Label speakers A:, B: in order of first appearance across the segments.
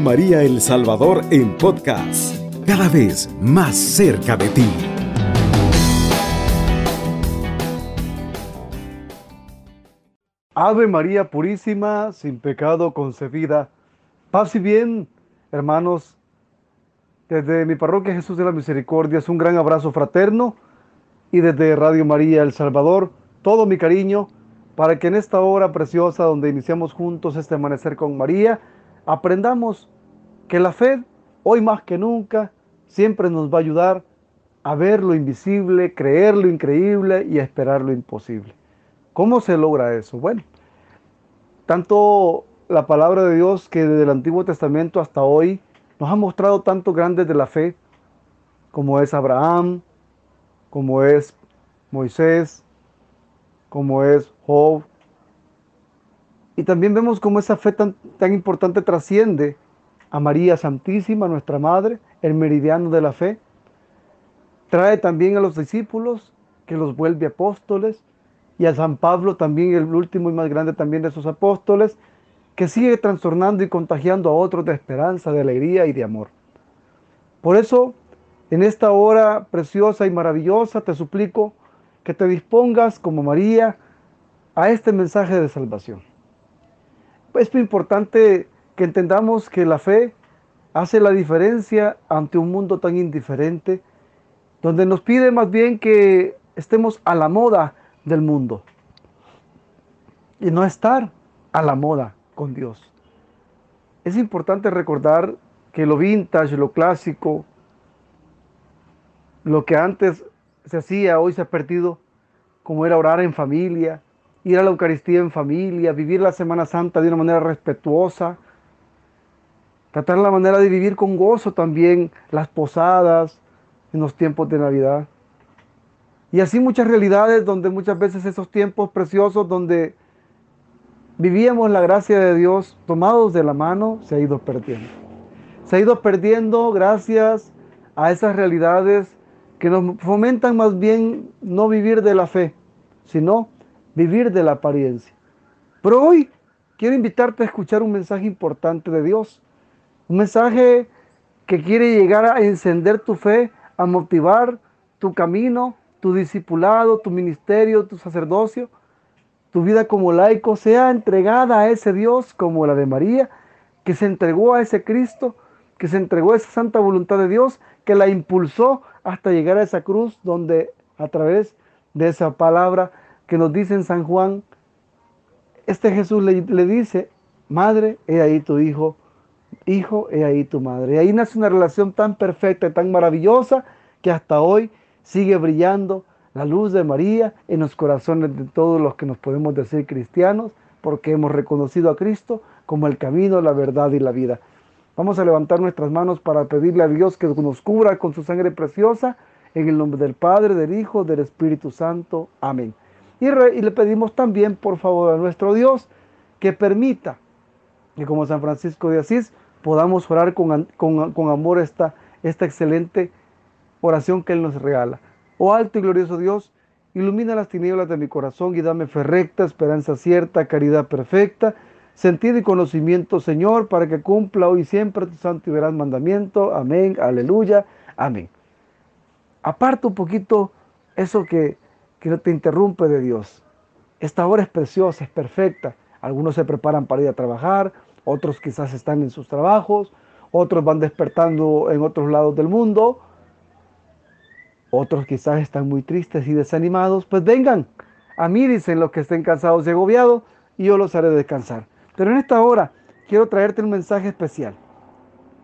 A: María El Salvador en podcast, cada vez más cerca de ti.
B: Ave María Purísima, sin pecado concebida. Paz y bien, hermanos. Desde mi parroquia Jesús de la Misericordia es un gran abrazo fraterno y desde Radio María El Salvador todo mi cariño para que en esta hora preciosa donde iniciamos juntos este amanecer con María, aprendamos que la fe, hoy más que nunca, siempre nos va a ayudar a ver lo invisible, creer lo increíble y esperar lo imposible. ¿Cómo se logra eso? Bueno, tanto la palabra de Dios que desde el Antiguo Testamento hasta hoy nos ha mostrado tantos grandes de la fe, como es Abraham, como es Moisés, como es Job, y también vemos cómo esa fe tan, tan importante trasciende a María Santísima, nuestra Madre, el meridiano de la fe. Trae también a los discípulos, que los vuelve apóstoles, y a San Pablo también, el último y más grande también de esos apóstoles, que sigue trastornando y contagiando a otros de esperanza, de alegría y de amor. Por eso, en esta hora preciosa y maravillosa, te suplico que te dispongas como María a este mensaje de salvación es muy importante que entendamos que la fe hace la diferencia ante un mundo tan indiferente, donde nos pide más bien que estemos a la moda del mundo y no estar a la moda con Dios. Es importante recordar que lo vintage, lo clásico, lo que antes se hacía, hoy se ha perdido, como era orar en familia, ir a la Eucaristía en familia, vivir la Semana Santa de una manera respetuosa, tratar la manera de vivir con gozo también las posadas en los tiempos de Navidad. Y así muchas realidades donde muchas veces esos tiempos preciosos donde vivíamos la gracia de Dios tomados de la mano se ha ido perdiendo. Se ha ido perdiendo gracias a esas realidades que nos fomentan más bien no vivir de la fe, sino vivir de la apariencia. Pero hoy quiero invitarte a escuchar un mensaje importante de Dios. Un mensaje que quiere llegar a encender tu fe, a motivar tu camino, tu discipulado, tu ministerio, tu sacerdocio, tu vida como laico sea entregada a ese Dios como la de María, que se entregó a ese Cristo, que se entregó a esa santa voluntad de Dios, que la impulsó hasta llegar a esa cruz donde a través de esa palabra que nos dice en San Juan, este Jesús le, dice, madre, he ahí tu hijo, hijo, he ahí tu madre. Y ahí nace una relación tan perfecta y tan maravillosa que hasta hoy sigue brillando la luz de María en los corazones de todos los que nos podemos decir cristianos, porque hemos reconocido a Cristo como el camino, la verdad y la vida. Vamos a levantar nuestras manos para pedirle a Dios que nos cubra con su sangre preciosa, en el nombre del Padre, del Hijo, del Espíritu Santo. Amén. Y, le pedimos también, por favor, a nuestro Dios que permita que como San Francisco de Asís podamos orar con, con, amor esta, esta excelente oración que Él nos regala. Oh alto y glorioso Dios, ilumina las tinieblas de mi corazón y dame fe recta, esperanza cierta, caridad perfecta, sentido y conocimiento, Señor, para que cumpla hoy siempre tu santo y veraz mandamiento. Amén, aleluya, amén. Aparta un poquito eso que que no te interrumpe de Dios. Esta hora es preciosa, es perfecta. Algunos se preparan para ir a trabajar, otros quizás están en sus trabajos, otros van despertando en otros lados del mundo, otros quizás están muy tristes y desanimados. Pues vengan, a mí dicen los que estén cansados y agobiados, y yo los haré descansar. Pero en esta hora quiero traerte un mensaje especial.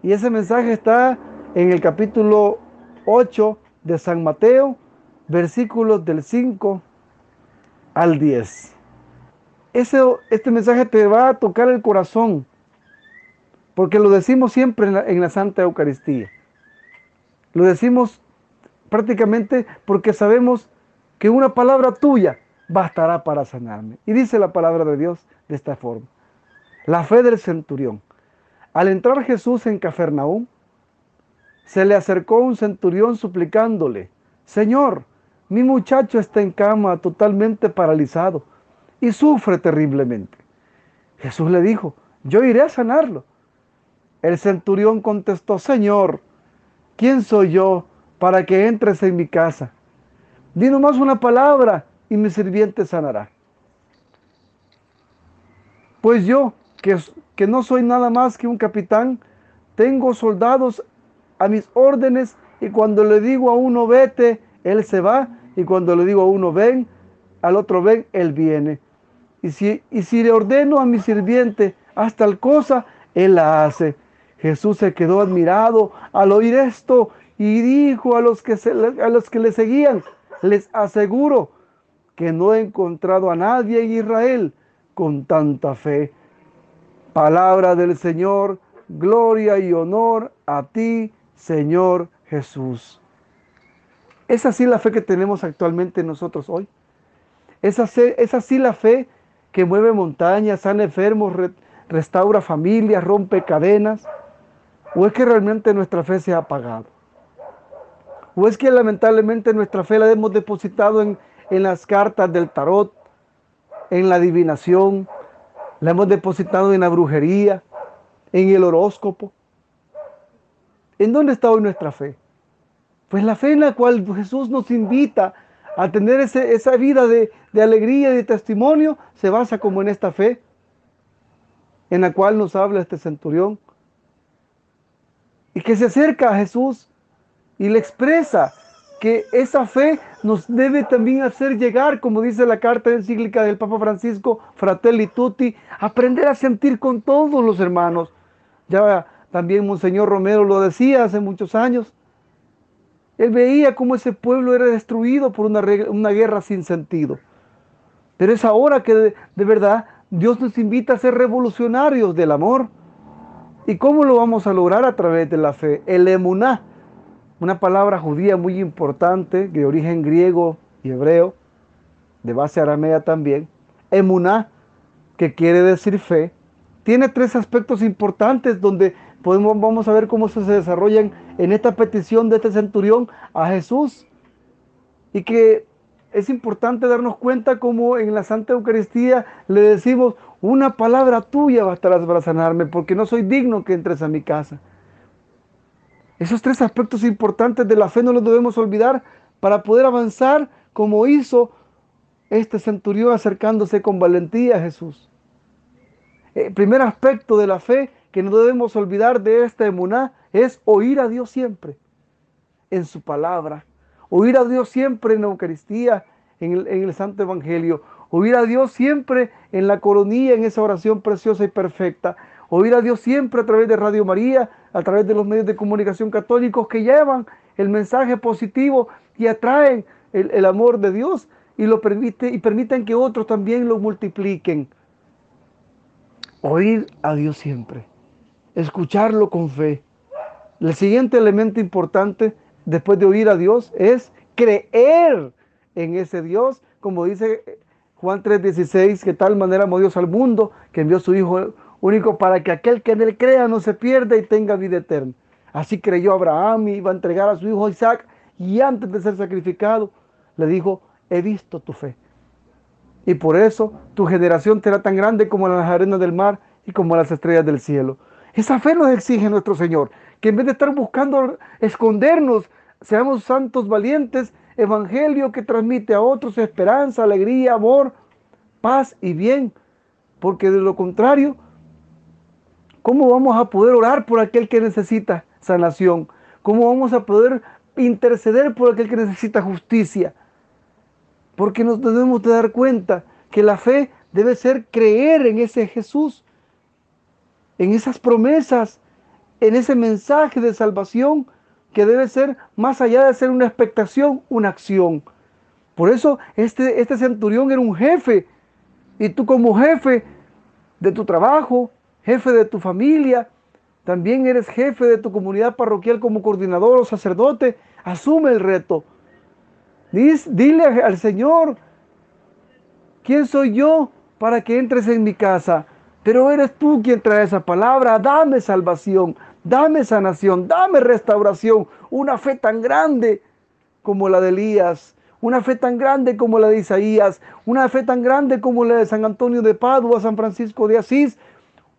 B: Y ese mensaje está en el capítulo 8 de San Mateo, versículos del 5 al 10. Ese, este mensaje te va a tocar el corazón, porque lo decimos siempre en la, en la Santa Eucaristía. Lo decimos prácticamente porque sabemos que una palabra tuya bastará para sanarme. Y dice la palabra de Dios de esta forma. La fe del centurión. Al entrar Jesús en Cafarnaúm, se le acercó un centurión suplicándole, Señor, mi muchacho está en cama totalmente paralizado y sufre terriblemente. Jesús le dijo, yo iré a sanarlo. El centurión contestó, Señor, ¿quién soy yo para que entres en mi casa? Di nomás una palabra y mi sirviente sanará. Pues yo, que, que no soy nada más que un capitán, tengo soldados a mis órdenes y cuando le digo a uno vete, él se va y cuando le digo a uno ven, al otro ven, él viene. Y si, y si le ordeno a mi sirviente hasta tal cosa, él la hace. Jesús se quedó admirado al oír esto y dijo a los que, a los que le seguían, les aseguro que no he encontrado a nadie en Israel con tanta fe. Palabra del Señor, gloria y honor a ti, Señor Jesús. Es así la fe que tenemos actualmente nosotros hoy. Es así, es la fe que mueve montañas, sana enfermos, restaura familias, rompe cadenas. ¿O es que realmente nuestra fe se ha apagado? ¿O es que lamentablemente nuestra fe la hemos depositado en, en las cartas del tarot, en la adivinación, la hemos depositado en la brujería, en el horóscopo? ¿En dónde está hoy nuestra fe? Pues la fe en la cual Jesús nos invita a tener esa vida de, de alegría y de testimonio se basa como en esta fe en la cual nos habla este centurión y que se acerca a Jesús y le expresa que esa fe nos debe también hacer llegar, como dice la carta encíclica del Papa Francisco, Fratelli Tutti, aprender a sentir con todos los hermanos. Ya también Monseñor Romero lo decía hace muchos años, él veía cómo ese pueblo era destruido por una, guerra sin sentido. Pero es ahora que de, verdad Dios nos invita a ser revolucionarios del amor. ¿Y cómo lo vamos a lograr a través de la fe? El emuná, una palabra judía muy importante, de origen griego y hebreo, de base aramea también. Emuná, que quiere decir fe, tiene tres aspectos importantes donde podemos, vamos a ver cómo se desarrollan en esta petición de este centurión a Jesús. Y que es importante darnos cuenta como en la Santa Eucaristía le decimos, una palabra tuya bastará para sanarme, porque no soy digno que entres a mi casa. Esos tres aspectos importantes de la fe no los debemos olvidar para poder avanzar como hizo este centurión acercándose con valentía a Jesús. El primer aspecto de la fe que no debemos olvidar de esta emuná es oír a Dios siempre en su palabra, oír a Dios siempre en la Eucaristía, en el, Santo Evangelio, oír a Dios siempre en la coronilla, en esa oración preciosa y perfecta, oír a Dios siempre a través de Radio María, a través de los medios de comunicación católicos que llevan el mensaje positivo y atraen el, el amor de Dios y lo permite y permiten que otros también lo multipliquen. Oír a Dios siempre escucharlo con fe. El siguiente elemento importante después de oír a Dios es creer en ese Dios, como dice Juan 3:16, que tal manera amó Dios al mundo, que envió a su Hijo único para que aquel que en él crea no se pierda y tenga vida eterna. Así creyó Abraham y iba a entregar a su hijo Isaac y antes de ser sacrificado le dijo, he visto tu fe. Y por eso tu generación será tan grande como las arenas del mar y como las estrellas del cielo. Esa fe nos exige nuestro Señor, que en vez de estar buscando escondernos, seamos santos valientes, evangelio que transmite a otros esperanza, alegría, amor, paz y bien. Porque de lo contrario, ¿cómo vamos a poder orar por aquel que necesita sanación? ¿Cómo vamos a poder interceder por aquel que necesita justicia? Porque nos debemos de dar cuenta que la fe debe ser creer en ese Jesús en esas promesas, en ese mensaje de salvación que debe ser más allá de ser una expectación, una acción. Por eso este, este centurión era un jefe y tú como jefe de tu trabajo, jefe de tu familia, también eres jefe de tu comunidad parroquial como coordinador o sacerdote, asume el reto. dile al Señor, ¿quién soy yo para que entres en mi casa? Pero eres tú quien trae esa palabra. Dame salvación, dame sanación, dame restauración. Una fe tan grande como la de Elías, una fe tan grande como la de Isaías, una fe tan grande como la de San Antonio de Padua, San Francisco de Asís,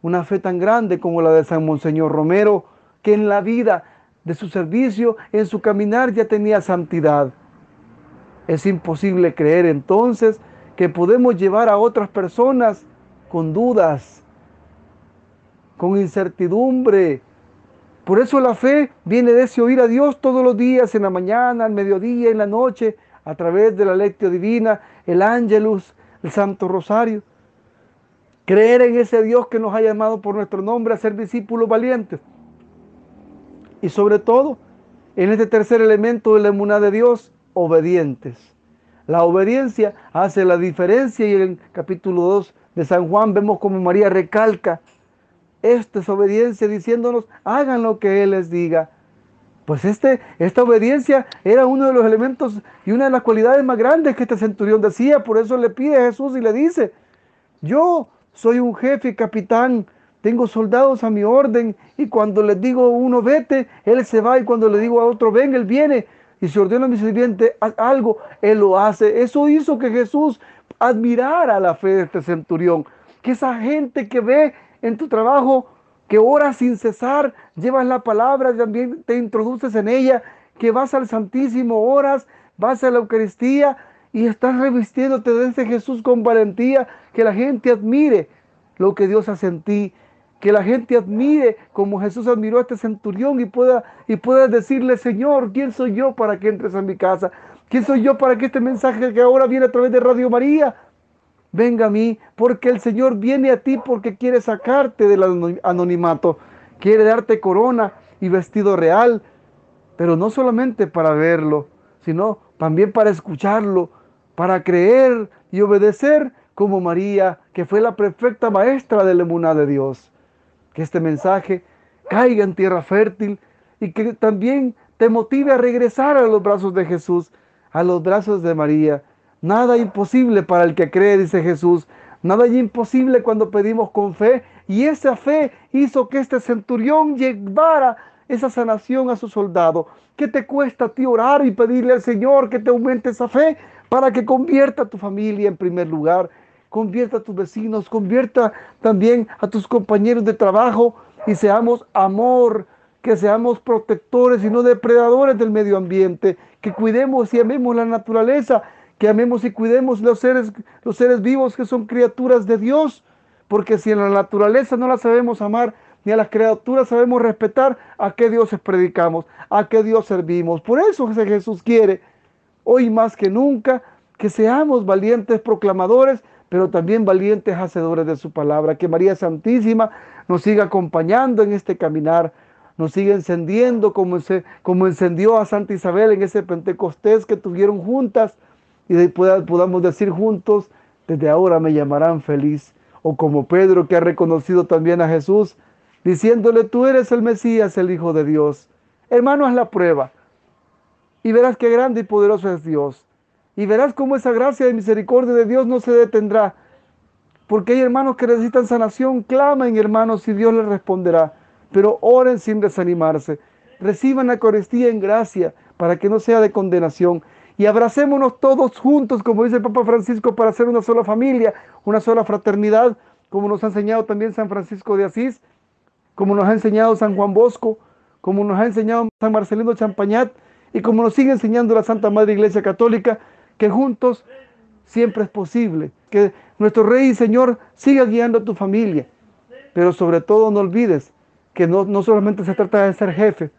B: una fe tan grande como la de San Monseñor Romero, que en la vida de su servicio, en su caminar ya tenía santidad. Es imposible creer entonces que podemos llevar a otras personas con dudas, con incertidumbre. Por eso la fe viene de ese oír a Dios todos los días, en la mañana, al mediodía, en la noche, a través de la lectio divina, el ángelus, el Santo Rosario. Creer en ese Dios que nos ha llamado por nuestro nombre a ser discípulos valientes. Y sobre todo, en este tercer elemento de la emuná de Dios, obedientes. La obediencia hace la diferencia y en el capítulo 2 de San Juan vemos como María recalca esta es obediencia diciéndonos hagan lo que Él les diga. Pues este, esta obediencia era uno de los elementos y una de las cualidades más grandes que este centurión decía. Por eso le pide a Jesús y le dice, yo soy un jefe capitán, tengo soldados a mi orden y cuando les digo a uno vete, él se va y cuando le digo a otro ven, él viene. Y si ordeno a mi sirviente algo, él lo hace. Eso hizo que Jesús admirara la fe de este centurión. Que esa gente que ve en tu trabajo, que oras sin cesar, llevas la palabra, también te introduces en ella, que vas al Santísimo, oras, vas a la Eucaristía y estás revistiéndote de Jesús con valentía, que la gente admire lo que Dios hace en ti, que la gente admire como Jesús admiró a este centurión y pueda, y pueda decirle, Señor, ¿quién soy yo para que entres a mi casa? ¿Quién soy yo para que este mensaje que ahora viene a través de Radio María venga a mí? Porque el Señor viene a ti porque quiere sacarte del anonimato, quiere darte corona y vestido real, pero no solamente para verlo, sino también para escucharlo, para creer y obedecer como María, que fue la perfecta maestra de la emuná de Dios que este mensaje caiga en tierra fértil y que también te motive a regresar a los brazos de Jesús, a los brazos de María. Nada imposible para el que cree, dice Jesús. Nada imposible cuando pedimos con fe. Y esa fe hizo que este centurión llevara esa sanación a su soldado. ¿Qué te cuesta a ti orar y pedirle al Señor que te aumente esa fe para que convierta a tu familia en primer lugar convierta a tus vecinos, convierta también a tus compañeros de trabajo y seamos amor, que seamos protectores y no depredadores del medio ambiente, que cuidemos y amemos la naturaleza, que amemos y cuidemos los seres, los seres vivos que son criaturas de Dios, porque si en la naturaleza no la sabemos amar, ni a las criaturas sabemos respetar, ¿a qué dioses predicamos? ¿A qué Dios servimos? Por eso Jesús quiere, hoy más que nunca, que seamos valientes proclamadores pero también valientes hacedores de su palabra. Que María Santísima nos siga acompañando en este caminar, nos siga encendiendo como, como encendió a Santa Isabel en ese Pentecostés que tuvieron juntas y podamos decir juntos, desde ahora me llamarán feliz. O como Pedro que ha reconocido también a Jesús, diciéndole, tú eres el Mesías, el Hijo de Dios. Hermano, haz la prueba y verás qué grande y poderoso es Dios y verás cómo esa gracia y misericordia de Dios no se detendrá. Porque hay hermanos que necesitan sanación, clamen hermanos y Dios les responderá. Pero oren sin desanimarse. Reciban la Eucaristía en gracia para que no sea de condenación. Y abracémonos todos juntos, como dice el Papa Francisco, para ser una sola familia, una sola fraternidad, como nos ha enseñado también San Francisco de Asís, como nos ha enseñado San Juan Bosco, como nos ha enseñado San Marcelino Champañat y como nos sigue enseñando la Santa Madre Iglesia Católica, que juntos siempre es posible, que nuestro Rey y Señor siga guiando a tu familia, pero sobre todo no olvides que no, no solamente se trata de ser jefe,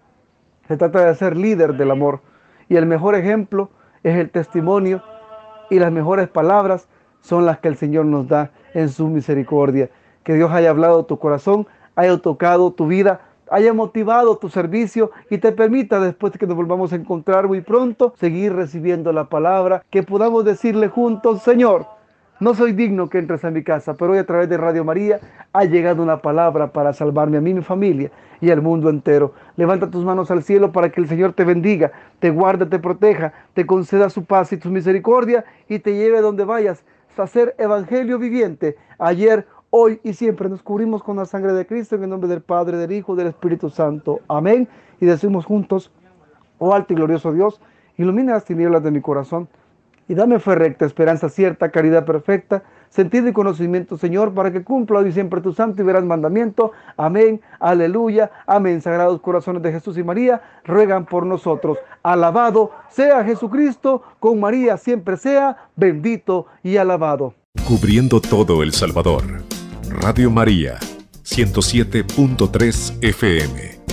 B: se trata de ser líder del amor. Y el mejor ejemplo es el testimonio y las mejores palabras son las que el Señor nos da en su misericordia. Que Dios haya hablado tu corazón, haya tocado tu vida haya motivado tu servicio y te permita después de que nos volvamos a encontrar muy pronto, seguir recibiendo la palabra, que podamos decirle juntos, Señor, no soy digno que entres a mi casa, pero hoy a través de Radio María ha llegado una palabra para salvarme a mí, mi familia y al mundo entero. Levanta tus manos al cielo para que el Señor te bendiga, te guarde, te proteja, te conceda su paz y tu misericordia y te lleve donde vayas a ser evangelio viviente. Ayer, hoy y siempre nos cubrimos con la sangre de Cristo en el nombre del Padre, del Hijo, del Espíritu Santo. Amén. Y decimos juntos, oh alto y glorioso Dios, ilumina las tinieblas de mi corazón y dame fe recta, esperanza cierta, caridad perfecta, sentido y conocimiento, Señor, para que cumpla hoy siempre tu santo y verás mandamiento. Amén, aleluya, amén. Sagrados corazones de Jesús y María, ruegan por nosotros. Alabado sea Jesucristo, con María siempre sea bendito y alabado.
A: Cubriendo todo El Salvador. Radio María, 107.3 FM.